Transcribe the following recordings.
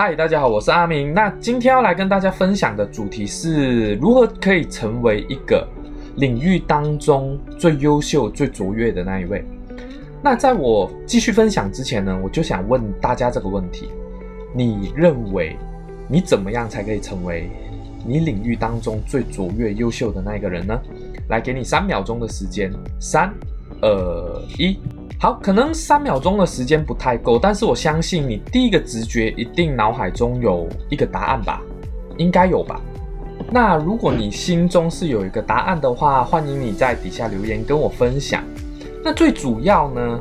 嗨，大家好，我是阿明。那今天要来跟大家分享的主题是如何可以成为一个领域当中最优秀、最卓越的那一位。那在我继续分享之前呢，我就想问大家这个问题：你认为你怎么样才可以成为你领域当中最卓越、优秀的那一个人呢？来，给你三秒钟的时间，三、二、一。好，可能三秒钟的时间不太够，但是我相信你第一个直觉一定脑海中有一个答案吧，应该有吧。那如果你心中是有一个答案的话，欢迎你在底下留言跟我分享。那最主要呢，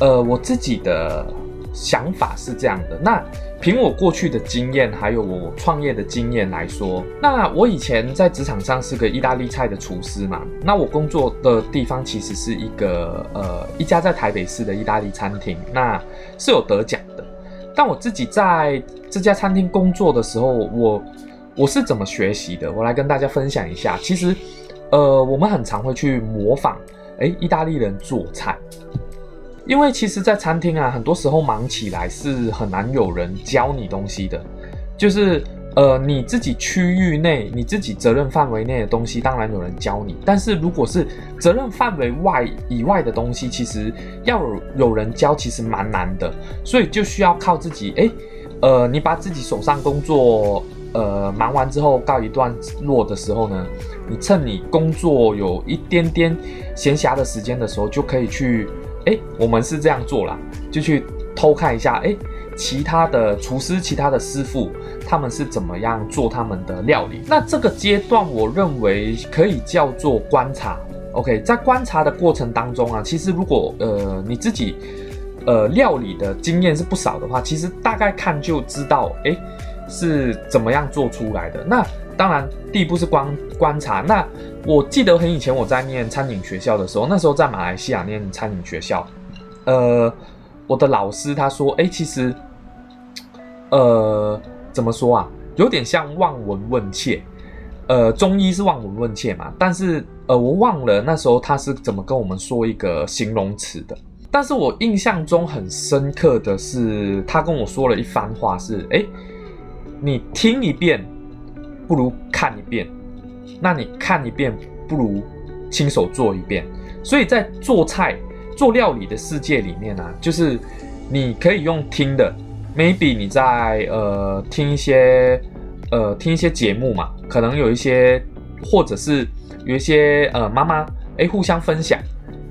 呃，我自己的想法是这样的。那凭我过去的经验，还有我创业的经验来说，那我以前在职场上是个意大利菜的厨师嘛。那我工作的地方其实是一个呃一家在台北市的意大利餐厅，那是有得奖的。但我自己在这家餐厅工作的时候，我我是怎么学习的？我来跟大家分享一下。其实，呃，我们很常会去模仿，诶，意大利人做菜。因为其实，在餐厅啊，很多时候忙起来是很难有人教你东西的。就是呃，你自己区域内、你自己责任范围内的东西，当然有人教你。但是如果是责任范围外以外的东西，其实要有有人教，其实蛮难的。所以就需要靠自己。诶，呃，你把自己手上工作呃忙完之后，告一段落的时候呢，你趁你工作有一点点闲暇的时间的时候，就可以去。哎，我们是这样做啦，就去偷看一下，哎，其他的厨师、其他的师傅，他们是怎么样做他们的料理？那这个阶段，我认为可以叫做观察。OK，在观察的过程当中啊，其实如果呃你自己呃料理的经验是不少的话，其实大概看就知道，哎，是怎么样做出来的。那当然，第一步是观观察。那我记得很以前我在念餐饮学校的时候，那时候在马来西亚念餐饮学校，呃，我的老师他说，哎，其实，呃，怎么说啊，有点像望闻问切，呃，中医是望闻问切嘛，但是呃，我忘了那时候他是怎么跟我们说一个形容词的。但是我印象中很深刻的是，他跟我说了一番话，是，哎，你听一遍。不如看一遍，那你看一遍不如亲手做一遍。所以在做菜、做料理的世界里面呢，就是你可以用听的，maybe 你在呃听一些呃听一些节目嘛，可能有一些或者是有一些呃妈妈哎互相分享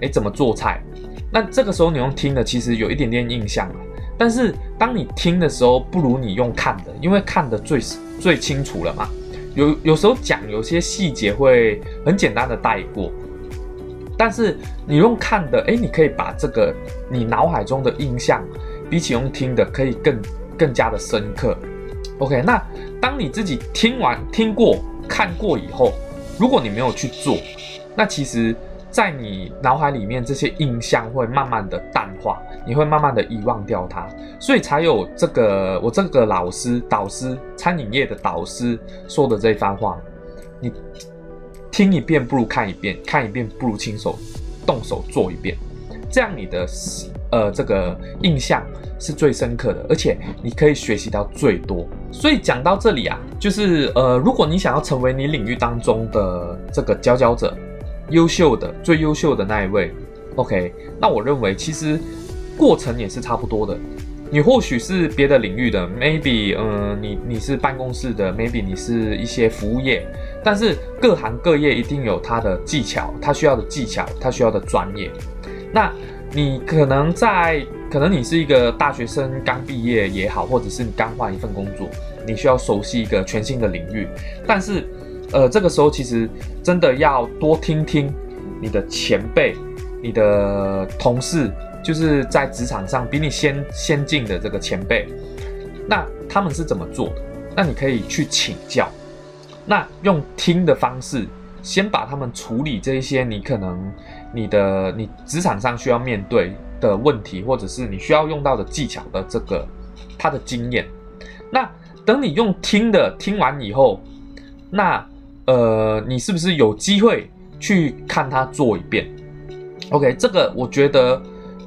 哎怎么做菜，那这个时候你用听的其实有一点点印象了。但是当你听的时候，不如你用看的，因为看的最最清楚了嘛。有有时候讲有些细节会很简单的带过，但是你用看的，哎，你可以把这个你脑海中的印象，比起用听的，可以更更加的深刻。OK，那当你自己听完、听过、看过以后，如果你没有去做，那其实。在你脑海里面，这些印象会慢慢的淡化，你会慢慢的遗忘掉它，所以才有这个我这个老师导师餐饮业的导师说的这番话：你听一遍不如看一遍，看一遍不如亲手动手做一遍，这样你的呃这个印象是最深刻的，而且你可以学习到最多。所以讲到这里啊，就是呃，如果你想要成为你领域当中的这个佼佼者。优秀的最优秀的那一位，OK，那我认为其实过程也是差不多的。你或许是别的领域的，maybe，嗯，你你是办公室的，maybe 你是一些服务业，但是各行各业一定有它的技巧，它需要的技巧，它需要的专业。那你可能在，可能你是一个大学生刚毕业也好，或者是你刚换一份工作，你需要熟悉一个全新的领域，但是。呃，这个时候其实真的要多听听你的前辈、你的同事，就是在职场上比你先先进的这个前辈，那他们是怎么做的？那你可以去请教。那用听的方式，先把他们处理这一些你可能你的你职场上需要面对的问题，或者是你需要用到的技巧的这个他的经验。那等你用听的听完以后，那。呃，你是不是有机会去看他做一遍？OK，这个我觉得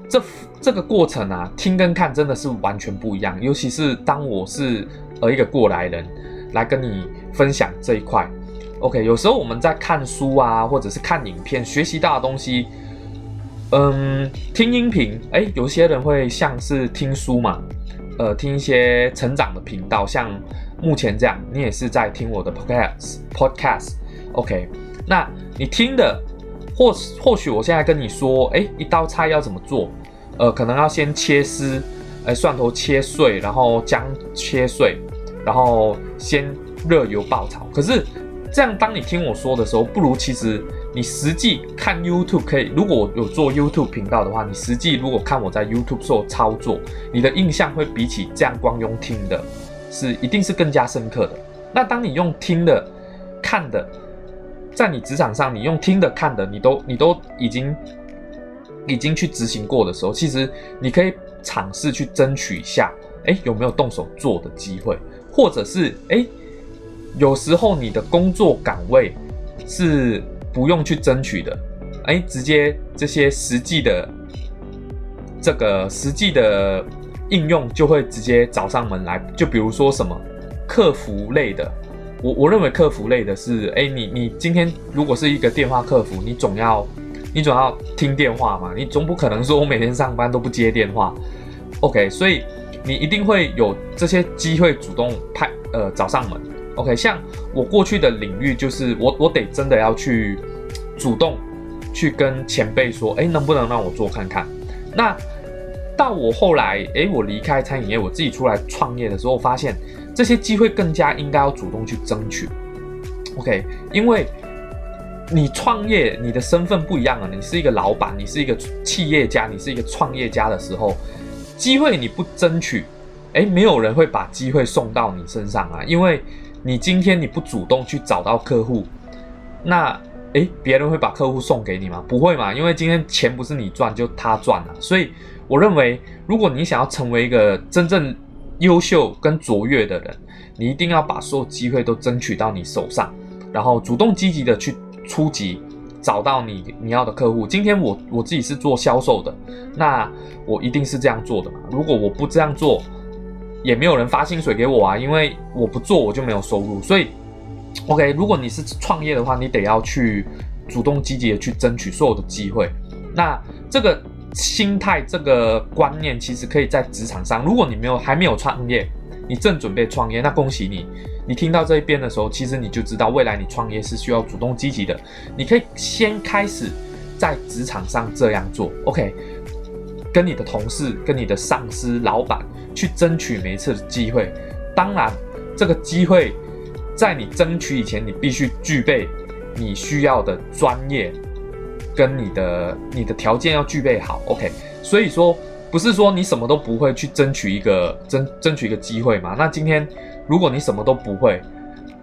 这这个过程啊，听跟看真的是完全不一样。尤其是当我是呃一个过来人来跟你分享这一块，OK，有时候我们在看书啊，或者是看影片，学习到的东西，嗯，听音频，哎，有些人会像是听书嘛，呃，听一些成长的频道，像目前这样，你也是在听我的 podcast，podcast，OK，那你听的，或或许我现在跟你说，哎，一道菜要怎么做？呃，可能要先切丝，哎，蒜头切碎，然后姜切碎，然后先热油爆炒。可是这样，当你听我说的时候，不如其实你实际看 YouTube 可以。如果我有做 YouTube 频道的话，你实际如果看我在 YouTube 做操作，你的印象会比起这样光用听的，是一定是更加深刻的。那当你用听的、看的，在你职场上，你用听的、看的，你都你都已经。已经去执行过的时候，其实你可以尝试去争取一下，哎，有没有动手做的机会，或者是哎，有时候你的工作岗位是不用去争取的，哎，直接这些实际的这个实际的应用就会直接找上门来。就比如说什么客服类的，我我认为客服类的是，哎，你你今天如果是一个电话客服，你总要。你总要听电话嘛，你总不可能说我每天上班都不接电话，OK？所以你一定会有这些机会主动派呃找上门，OK？像我过去的领域就是我我得真的要去主动去跟前辈说，哎，能不能让我做看看？那到我后来，哎，我离开餐饮业，我自己出来创业的时候，发现这些机会更加应该要主动去争取，OK？因为你创业，你的身份不一样了。你是一个老板，你是一个企业家，你是一个创业家的时候，机会你不争取，哎，没有人会把机会送到你身上啊。因为你今天你不主动去找到客户，那哎，别人会把客户送给你吗？不会嘛。因为今天钱不是你赚，就他赚了。所以我认为，如果你想要成为一个真正优秀跟卓越的人，你一定要把所有机会都争取到你手上，然后主动积极的去。初级找到你你要的客户。今天我我自己是做销售的，那我一定是这样做的嘛。如果我不这样做，也没有人发薪水给我啊，因为我不做我就没有收入。所以，OK，如果你是创业的话，你得要去主动积极的去争取所有的机会。那这个心态这个观念，其实可以在职场上。如果你没有还没有创业，你正准备创业，那恭喜你。你听到这一边的时候，其实你就知道未来你创业是需要主动积极的。你可以先开始在职场上这样做，OK？跟你的同事、跟你的上司、老板去争取每一次的机会。当然，这个机会在你争取以前，你必须具备你需要的专业跟你的你的条件要具备好，OK？所以说，不是说你什么都不会去争取一个争争取一个机会嘛？那今天。如果你什么都不会，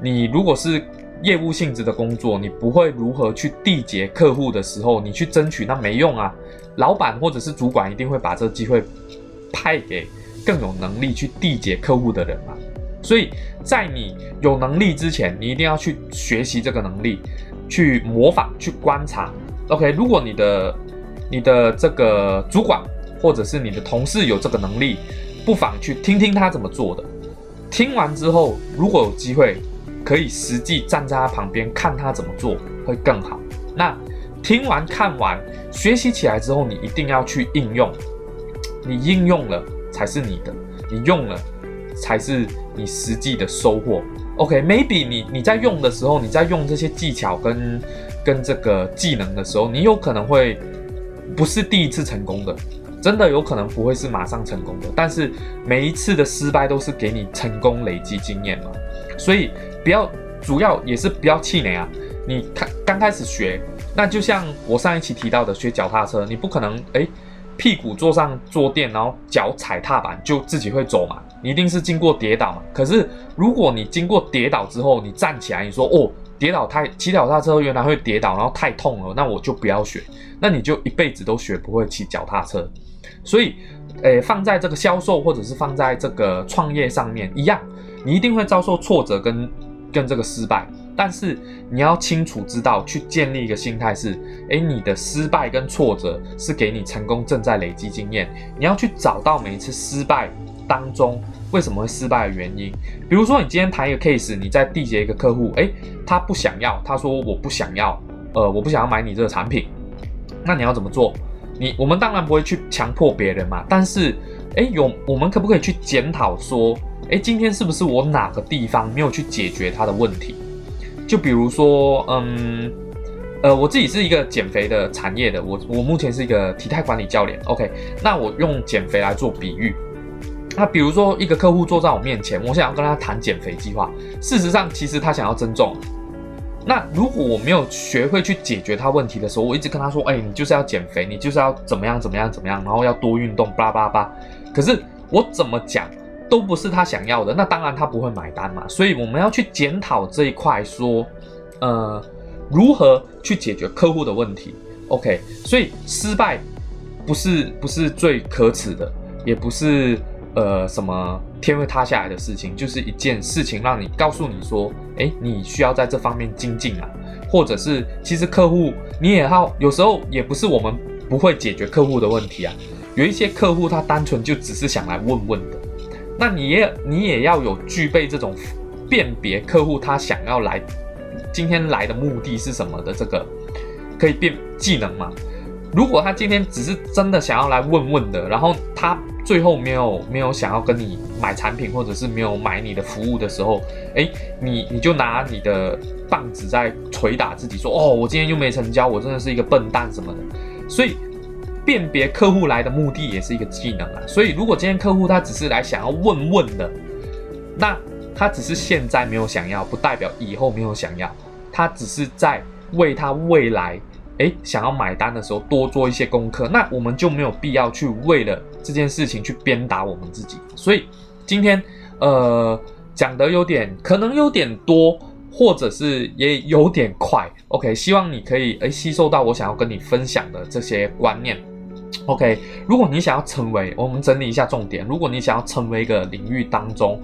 你如果是业务性质的工作，你不会如何去缔结客户的时候，你去争取那没用啊。老板或者是主管一定会把这个机会派给更有能力去缔结客户的人嘛。所以在你有能力之前，你一定要去学习这个能力，去模仿，去观察。OK，如果你的你的这个主管或者是你的同事有这个能力，不妨去听听他怎么做的。听完之后，如果有机会，可以实际站在他旁边看他怎么做，会更好。那听完看完，学习起来之后，你一定要去应用。你应用了才是你的，你用了才是你实际的收获。OK，maybe 你你在用的时候，你在用这些技巧跟跟这个技能的时候，你有可能会不是第一次成功的。真的有可能不会是马上成功的，但是每一次的失败都是给你成功累积经验嘛，所以不要，主要也是不要气馁啊。你看刚开始学，那就像我上一期提到的学脚踏车，你不可能哎屁股坐上坐垫，然后脚踩踏板就自己会走嘛，你一定是经过跌倒嘛。可是如果你经过跌倒之后，你站起来，你说哦。跌倒太骑脚踏车原来会跌倒，然后太痛了，那我就不要学，那你就一辈子都学不会骑脚踏车。所以，诶，放在这个销售或者是放在这个创业上面一样，你一定会遭受挫折跟跟这个失败。但是你要清楚知道，去建立一个心态是：诶，你的失败跟挫折是给你成功正在累积经验。你要去找到每一次失败当中为什么会失败的原因。比如说，你今天谈一个 case，你在缔结一个客户，诶，他不想要，他说我不想要，呃，我不想要买你这个产品，那你要怎么做？你我们当然不会去强迫别人嘛，但是，诶，有我们可不可以去检讨说，诶，今天是不是我哪个地方没有去解决他的问题？就比如说，嗯，呃，我自己是一个减肥的产业的，我我目前是一个体态管理教练。OK，那我用减肥来做比喻。那比如说一个客户坐在我面前，我想要跟他谈减肥计划，事实上其实他想要增重。那如果我没有学会去解决他问题的时候，我一直跟他说，哎，你就是要减肥，你就是要怎么样怎么样怎么样，然后要多运动，巴拉巴拉巴。可是我怎么讲？都不是他想要的，那当然他不会买单嘛。所以我们要去检讨这一块，说，呃，如何去解决客户的问题。OK，所以失败不是不是最可耻的，也不是呃什么天会塌下来的事情，就是一件事情让你告诉你说，哎，你需要在这方面精进啊，或者是其实客户你也好有时候也不是我们不会解决客户的问题啊，有一些客户他单纯就只是想来问问的。那你也你也要有具备这种辨别客户他想要来今天来的目的是什么的这个可以变技能嘛？如果他今天只是真的想要来问问的，然后他最后没有没有想要跟你买产品，或者是没有买你的服务的时候，诶，你你就拿你的棒子在捶打自己，说哦，我今天又没成交，我真的是一个笨蛋什么的，所以。辨别客户来的目的也是一个技能啊，所以如果今天客户他只是来想要问问的，那他只是现在没有想要，不代表以后没有想要，他只是在为他未来诶想要买单的时候多做一些功课，那我们就没有必要去为了这件事情去鞭打我们自己。所以今天呃讲的有点可能有点多，或者是也有点快，OK，希望你可以诶吸收到我想要跟你分享的这些观念。OK，如果你想要成为，我们整理一下重点。如果你想要成为一个领域当中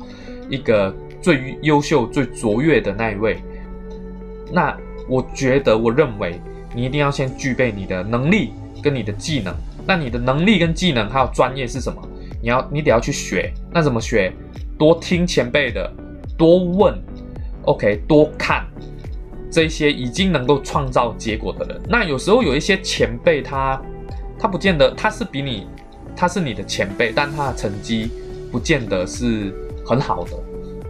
一个最优秀、最卓越的那一位，那我觉得，我认为你一定要先具备你的能力跟你的技能。那你的能力跟技能还有专业是什么？你要你得要去学。那怎么学？多听前辈的，多问，OK，多看这些已经能够创造结果的人。那有时候有一些前辈他。他不见得他是比你，他是你的前辈，但他的成绩不见得是很好的，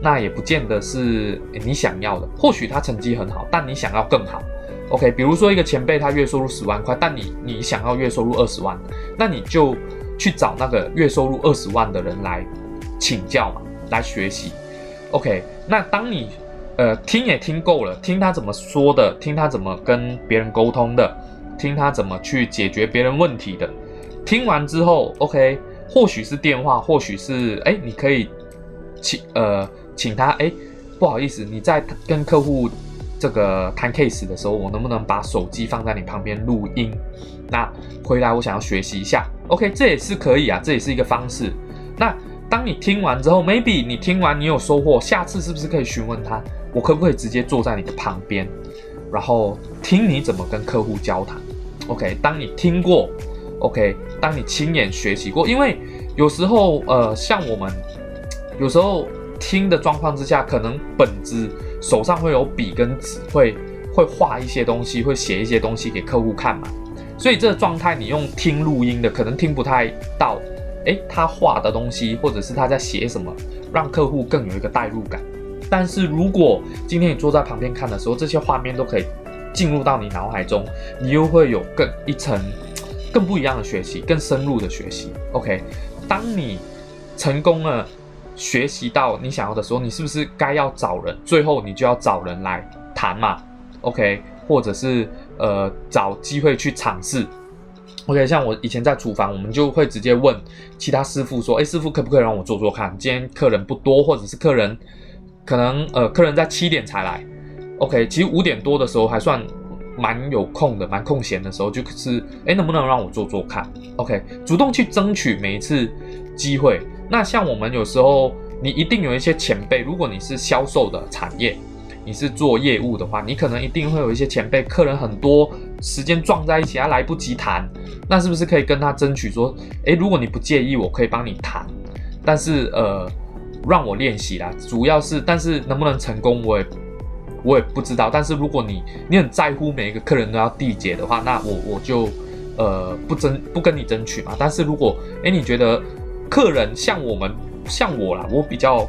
那也不见得是你想要的。或许他成绩很好，但你想要更好。OK，比如说一个前辈他月收入十万块，但你你想要月收入二十万，那你就去找那个月收入二十万的人来请教嘛，来学习。OK，那当你呃听也听够了，听他怎么说的，听他怎么跟别人沟通的。听他怎么去解决别人问题的，听完之后，OK，或许是电话，或许是哎，你可以请呃请他哎，不好意思，你在跟客户这个谈 case 的时候，我能不能把手机放在你旁边录音？那回来我想要学习一下，OK，这也是可以啊，这也是一个方式。那当你听完之后，maybe 你听完你有收获，下次是不是可以询问他，我可不可以直接坐在你的旁边，然后听你怎么跟客户交谈？OK，当你听过，OK，当你亲眼学习过，因为有时候，呃，像我们有时候听的状况之下，可能本子手上会有笔跟纸，会会画一些东西，会写一些东西给客户看嘛。所以这个状态，你用听录音的，可能听不太到，诶，他画的东西，或者是他在写什么，让客户更有一个代入感。但是如果今天你坐在旁边看的时候，这些画面都可以。进入到你脑海中，你又会有更一层更不一样的学习，更深入的学习。OK，当你成功了，学习到你想要的时候，你是不是该要找人？最后你就要找人来谈嘛？OK，或者是呃找机会去尝试。OK，像我以前在厨房，我们就会直接问其他师傅说：“哎，师傅可不可以让我做做看？今天客人不多，或者是客人可能呃客人在七点才来。” OK，其实五点多的时候还算蛮有空的，蛮空闲的时候，就是哎，能不能让我做做看？OK，主动去争取每一次机会。那像我们有时候，你一定有一些前辈，如果你是销售的产业，你是做业务的话，你可能一定会有一些前辈客人很多，时间撞在一起，他来不及谈，那是不是可以跟他争取说，诶，如果你不介意，我可以帮你谈，但是呃，让我练习啦，主要是，但是能不能成功，我也我也不知道。但是如果你你很在乎每一个客人都要缔结的话，那我我就呃不争不跟你争取嘛。但是如果诶，你觉得客人像我们像我啦，我比较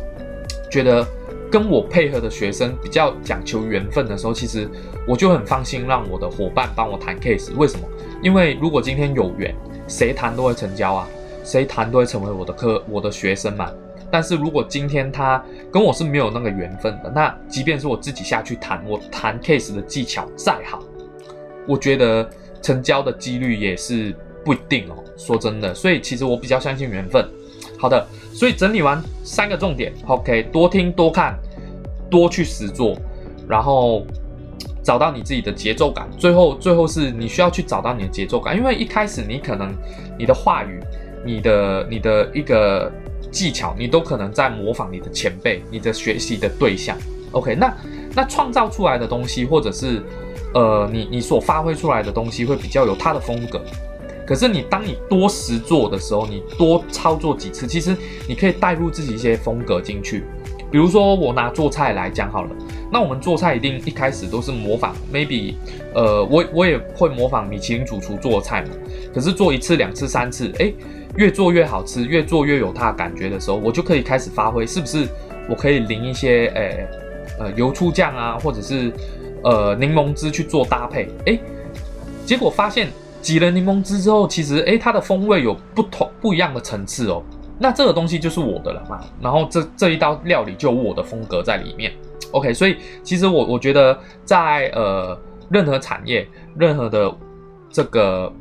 觉得。跟我配合的学生比较讲求缘分的时候，其实我就很放心让我的伙伴帮我谈 case。为什么？因为如果今天有缘，谁谈都会成交啊，谁谈都会成为我的客、我的学生嘛。但是如果今天他跟我是没有那个缘分的，那即便是我自己下去谈，我谈 case 的技巧再好，我觉得成交的几率也是不一定哦。说真的，所以其实我比较相信缘分。好的。所以整理完三个重点，OK，多听多看，多去实做，然后找到你自己的节奏感。最后，最后是你需要去找到你的节奏感，因为一开始你可能你的话语、你的你的一个技巧，你都可能在模仿你的前辈、你的学习的对象。OK，那那创造出来的东西，或者是呃你你所发挥出来的东西，会比较有它的风格。可是你当你多实做的时候，你多操作几次，其实你可以带入自己一些风格进去。比如说我拿做菜来讲好了，那我们做菜一定一开始都是模仿，maybe，呃，我我也会模仿米其林主厨做菜嘛。可是做一次、两次、三次，诶，越做越好吃，越做越有它的感觉的时候，我就可以开始发挥，是不是？我可以淋一些，诶，呃，油醋酱啊，或者是呃柠檬汁去做搭配，诶，结果发现。挤了柠檬汁之后，其实诶，它的风味有不同不一样的层次哦。那这个东西就是我的了嘛。然后这这一道料理就有我的风格在里面。OK，所以其实我我觉得在呃任何产业、任何的这个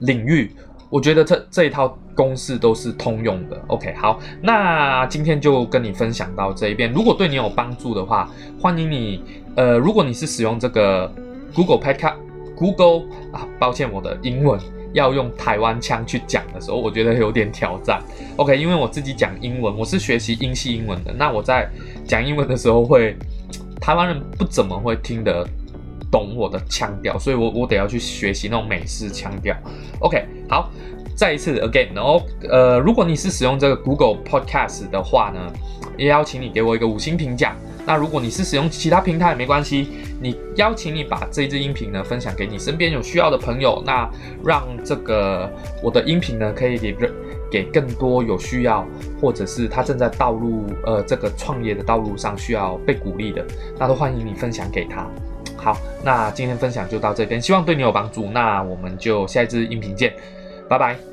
领域，我觉得这这一套公式都是通用的。OK，好，那今天就跟你分享到这一边。如果对你有帮助的话，欢迎你呃，如果你是使用这个 Google Podcast。Google 啊，抱歉，我的英文要用台湾腔去讲的时候，我觉得有点挑战。OK，因为我自己讲英文，我是学习英系英文的，那我在讲英文的时候，会台湾人不怎么会听得懂我的腔调，所以我我得要去学习那种美式腔调。OK，好，再一次 again，然后呃，如果你是使用这个 Google Podcast 的话呢，也邀请你给我一个五星评价。那如果你是使用其他平台也没关系，你邀请你把这支音频呢分享给你身边有需要的朋友，那让这个我的音频呢可以给给更多有需要或者是他正在道路呃这个创业的道路上需要被鼓励的，那都欢迎你分享给他。好，那今天分享就到这边，希望对你有帮助。那我们就下一支音频见，拜拜。